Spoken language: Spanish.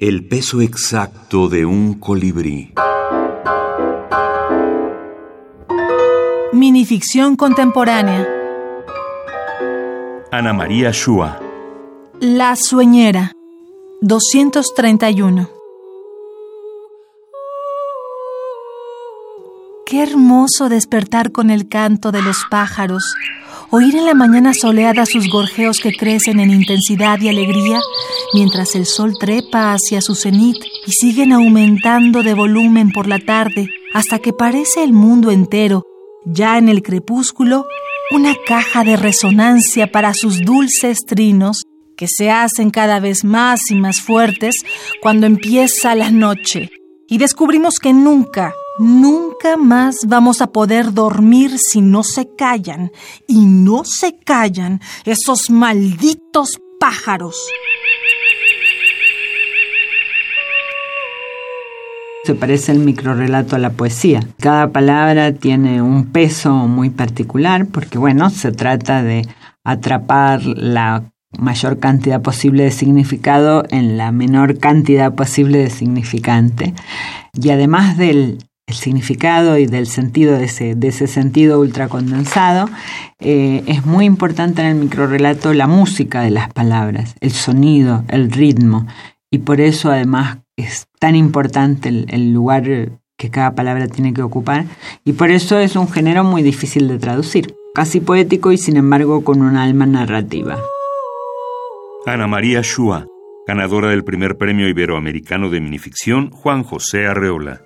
El peso exacto de un colibrí. Minificción contemporánea. Ana María Shua. La sueñera. 231. Qué hermoso despertar con el canto de los pájaros, oír en la mañana soleada sus gorjeos que crecen en intensidad y alegría, mientras el sol trepa hacia su cenit y siguen aumentando de volumen por la tarde, hasta que parece el mundo entero, ya en el crepúsculo, una caja de resonancia para sus dulces trinos que se hacen cada vez más y más fuertes cuando empieza la noche. Y descubrimos que nunca, nunca más vamos a poder dormir si no se callan y no se callan esos malditos pájaros. Se parece el microrelato a la poesía. Cada palabra tiene un peso muy particular porque, bueno, se trata de atrapar la mayor cantidad posible de significado en la menor cantidad posible de significante. Y además del significado y del sentido de ese, de ese sentido ultracondensado, eh, es muy importante en el microrelato la música de las palabras, el sonido, el ritmo. Y por eso además es tan importante el, lugar que cada palabra tiene que ocupar y por eso es un género muy difícil de traducir, casi poético y sin embargo con un alma narrativa. Ana María Shua, ganadora del primer premio iberoamericano de minificción Juan José Arreola.